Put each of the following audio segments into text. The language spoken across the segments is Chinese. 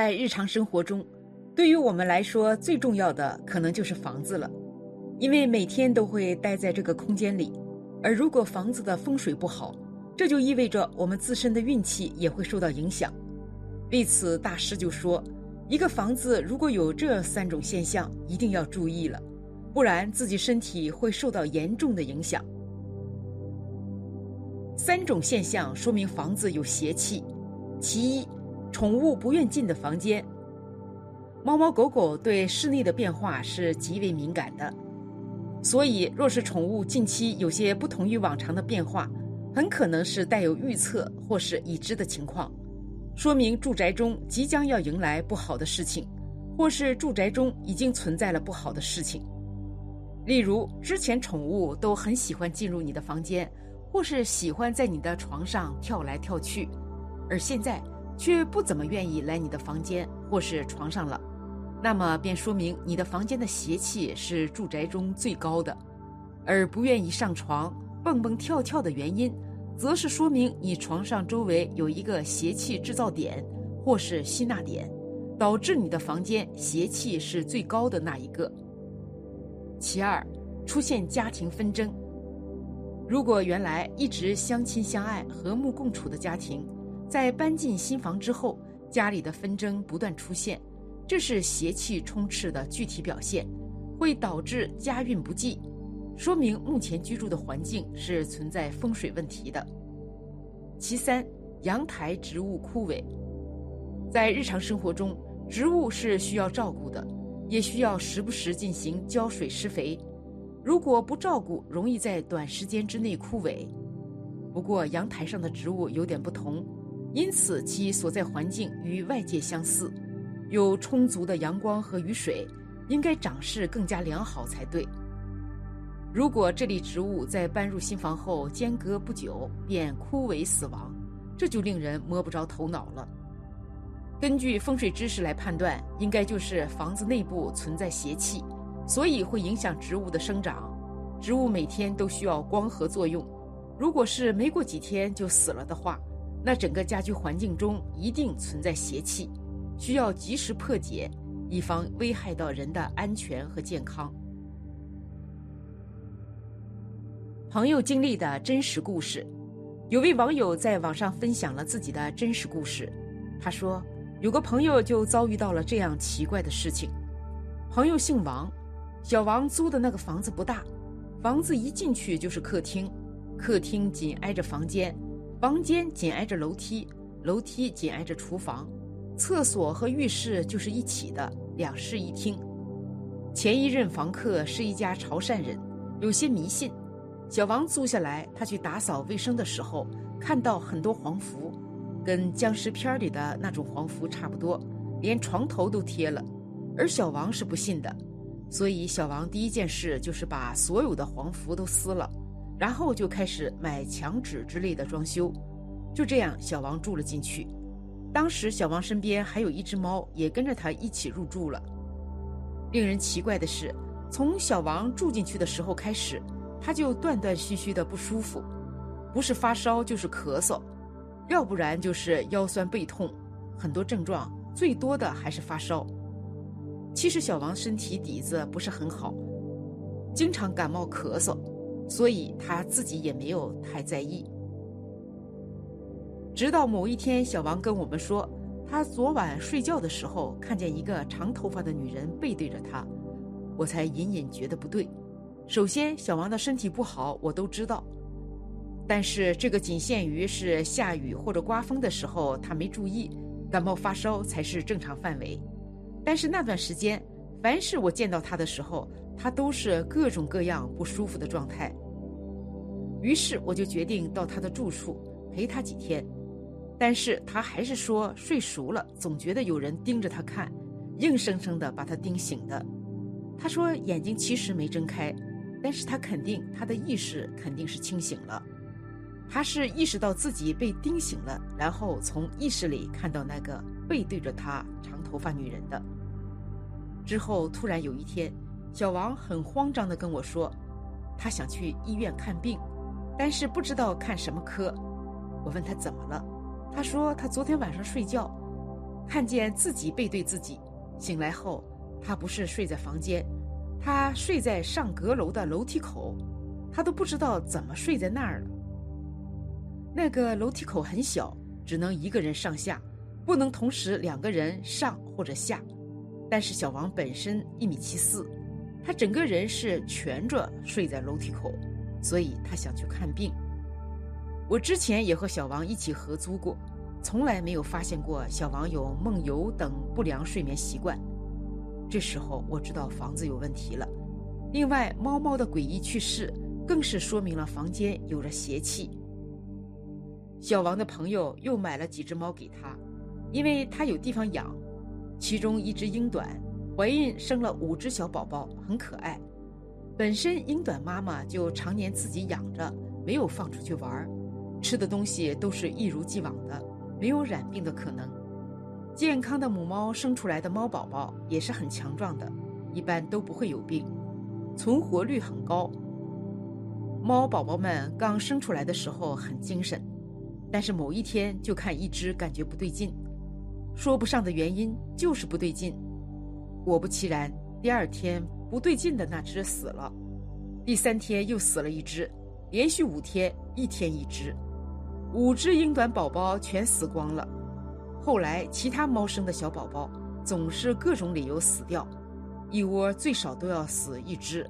在日常生活中，对于我们来说最重要的可能就是房子了，因为每天都会待在这个空间里，而如果房子的风水不好，这就意味着我们自身的运气也会受到影响。为此，大师就说，一个房子如果有这三种现象，一定要注意了，不然自己身体会受到严重的影响。三种现象说明房子有邪气，其一。宠物不愿进的房间。猫猫狗狗对室内的变化是极为敏感的，所以若是宠物近期有些不同于往常的变化，很可能是带有预测或是已知的情况，说明住宅中即将要迎来不好的事情，或是住宅中已经存在了不好的事情。例如，之前宠物都很喜欢进入你的房间，或是喜欢在你的床上跳来跳去，而现在。却不怎么愿意来你的房间或是床上了，那么便说明你的房间的邪气是住宅中最高的，而不愿意上床蹦蹦跳跳的原因，则是说明你床上周围有一个邪气制造点或是吸纳点，导致你的房间邪气是最高的那一个。其二，出现家庭纷争，如果原来一直相亲相爱、和睦共处的家庭。在搬进新房之后，家里的纷争不断出现，这是邪气充斥的具体表现，会导致家运不济，说明目前居住的环境是存在风水问题的。其三，阳台植物枯萎，在日常生活中，植物是需要照顾的，也需要时不时进行浇水施肥，如果不照顾，容易在短时间之内枯萎。不过，阳台上的植物有点不同。因此，其所在环境与外界相似，有充足的阳光和雨水，应该长势更加良好才对。如果这类植物在搬入新房后间隔不久便枯萎死亡，这就令人摸不着头脑了。根据风水知识来判断，应该就是房子内部存在邪气，所以会影响植物的生长。植物每天都需要光合作用，如果是没过几天就死了的话。那整个家居环境中一定存在邪气，需要及时破解，以防危害到人的安全和健康。朋友经历的真实故事，有位网友在网上分享了自己的真实故事。他说，有个朋友就遭遇到了这样奇怪的事情。朋友姓王，小王租的那个房子不大，房子一进去就是客厅，客厅紧挨着房间。房间紧挨着楼梯，楼梯紧挨着厨房，厕所和浴室就是一起的，两室一厅。前一任房客是一家潮汕人，有些迷信。小王租下来，他去打扫卫生的时候，看到很多黄符，跟僵尸片里的那种黄符差不多，连床头都贴了。而小王是不信的，所以小王第一件事就是把所有的黄符都撕了。然后就开始买墙纸之类的装修，就这样，小王住了进去。当时小王身边还有一只猫，也跟着他一起入住了。令人奇怪的是，从小王住进去的时候开始，他就断断续续的不舒服，不是发烧就是咳嗽，要不然就是腰酸背痛，很多症状，最多的还是发烧。其实小王身体底子不是很好，经常感冒咳嗽。所以他自己也没有太在意。直到某一天，小王跟我们说，他昨晚睡觉的时候看见一个长头发的女人背对着他，我才隐隐觉得不对。首先，小王的身体不好，我都知道，但是这个仅限于是下雨或者刮风的时候他没注意，感冒发烧才是正常范围。但是那段时间，凡是我见到他的时候，他都是各种各样不舒服的状态，于是我就决定到他的住处陪他几天，但是他还是说睡熟了，总觉得有人盯着他看，硬生生的把他盯醒的。他说眼睛其实没睁开，但是他肯定他的意识肯定是清醒了，他是意识到自己被盯醒了，然后从意识里看到那个背对着他长头发女人的。之后突然有一天。小王很慌张的跟我说：“他想去医院看病，但是不知道看什么科。”我问他怎么了，他说他昨天晚上睡觉，看见自己背对自己。醒来后，他不是睡在房间，他睡在上阁楼的楼梯口，他都不知道怎么睡在那儿了。那个楼梯口很小，只能一个人上下，不能同时两个人上或者下。但是小王本身一米七四，他整个人是蜷着睡在楼梯口，所以他想去看病。我之前也和小王一起合租过，从来没有发现过小王有梦游等不良睡眠习惯。这时候我知道房子有问题了。另外，猫猫的诡异去世更是说明了房间有着邪气。小王的朋友又买了几只猫给他，因为他有地方养。其中一只英短怀孕生了五只小宝宝，很可爱。本身英短妈妈就常年自己养着，没有放出去玩儿吃的东西都是一如既往的，没有染病的可能。健康的母猫生出来的猫宝宝也是很强壮的，一般都不会有病，存活率很高。猫宝宝们刚生出来的时候很精神，但是某一天就看一只感觉不对劲。说不上的原因，就是不对劲。果不其然，第二天不对劲的那只死了，第三天又死了一只，连续五天一天一只，五只英短宝宝全死光了。后来其他猫生的小宝宝总是各种理由死掉，一窝最少都要死一只。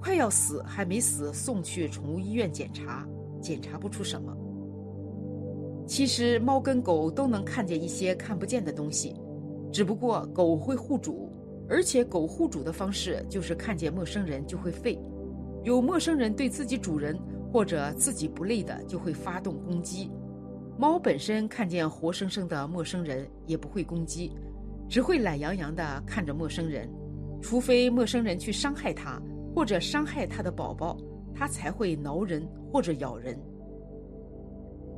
快要死还没死，送去宠物医院检查，检查不出什么。其实猫跟狗都能看见一些看不见的东西，只不过狗会护主，而且狗护主的方式就是看见陌生人就会吠，有陌生人对自己主人或者自己不累的就会发动攻击。猫本身看见活生生的陌生人也不会攻击，只会懒洋洋地看着陌生人，除非陌生人去伤害它或者伤害它的宝宝，它才会挠人或者咬人。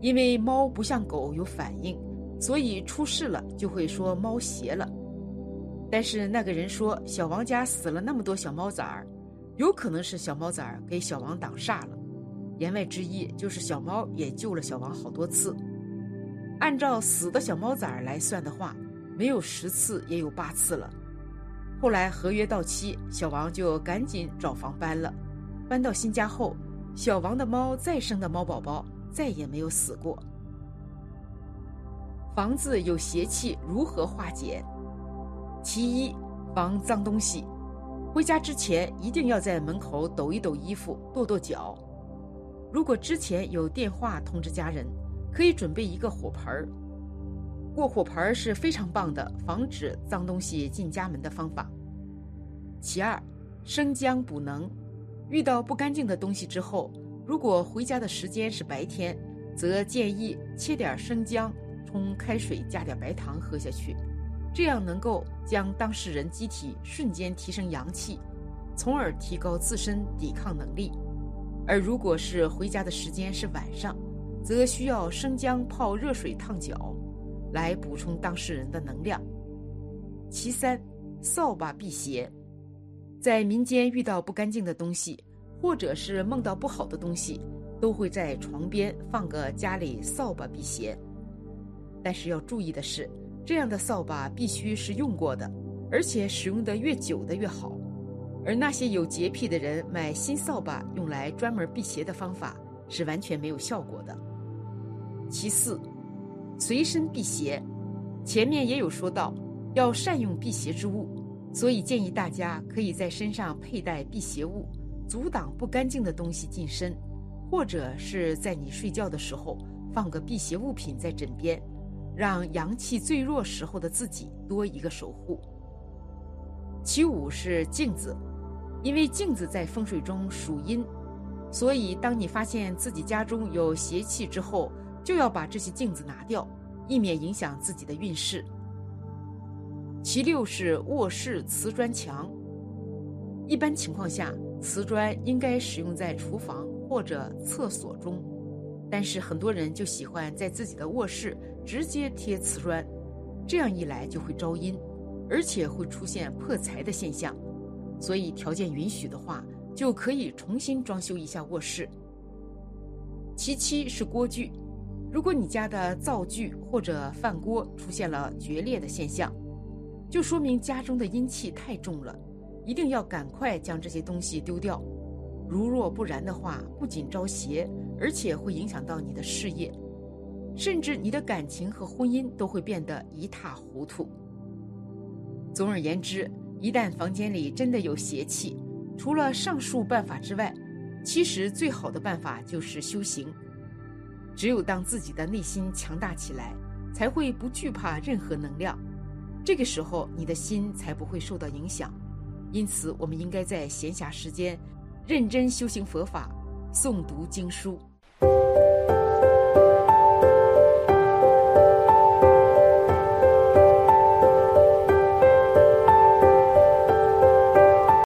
因为猫不像狗有反应，所以出事了就会说猫邪了。但是那个人说小王家死了那么多小猫崽儿，有可能是小猫崽儿给小王挡煞了。言外之意就是小猫也救了小王好多次。按照死的小猫崽儿来算的话，没有十次也有八次了。后来合约到期，小王就赶紧找房搬了。搬到新家后，小王的猫再生的猫宝宝。再也没有死过。房子有邪气，如何化解？其一，防脏东西。回家之前一定要在门口抖一抖衣服，跺跺脚。如果之前有电话通知家人，可以准备一个火盆儿。过火盆儿是非常棒的防止脏东西进家门的方法。其二，生姜补能。遇到不干净的东西之后。如果回家的时间是白天，则建议切点生姜，冲开水加点白糖喝下去，这样能够将当事人机体瞬间提升阳气，从而提高自身抵抗能力。而如果是回家的时间是晚上，则需要生姜泡热水烫脚，来补充当事人的能量。其三，扫把辟邪，在民间遇到不干净的东西。或者是梦到不好的东西，都会在床边放个家里扫把辟邪。但是要注意的是，这样的扫把必须是用过的，而且使用的越久的越好。而那些有洁癖的人买新扫把用来专门辟邪的方法是完全没有效果的。其四，随身辟邪，前面也有说到，要善用辟邪之物，所以建议大家可以在身上佩戴辟邪物。阻挡不干净的东西进身，或者是在你睡觉的时候放个辟邪物品在枕边，让阳气最弱时候的自己多一个守护。其五是镜子，因为镜子在风水中属阴，所以当你发现自己家中有邪气之后，就要把这些镜子拿掉，以免影响自己的运势。其六是卧室瓷砖墙，一般情况下。瓷砖应该使用在厨房或者厕所中，但是很多人就喜欢在自己的卧室直接贴瓷砖，这样一来就会招阴，而且会出现破财的现象。所以条件允许的话，就可以重新装修一下卧室。其七是锅具，如果你家的灶具或者饭锅出现了决裂的现象，就说明家中的阴气太重了，一定要赶快将这些东西丢掉。如若不然的话，不仅招邪，而且会影响到你的事业，甚至你的感情和婚姻都会变得一塌糊涂。总而言之，一旦房间里真的有邪气，除了上述办法之外，其实最好的办法就是修行。只有当自己的内心强大起来，才会不惧怕任何能量，这个时候你的心才不会受到影响。因此，我们应该在闲暇时间。认真修行佛法，诵读经书。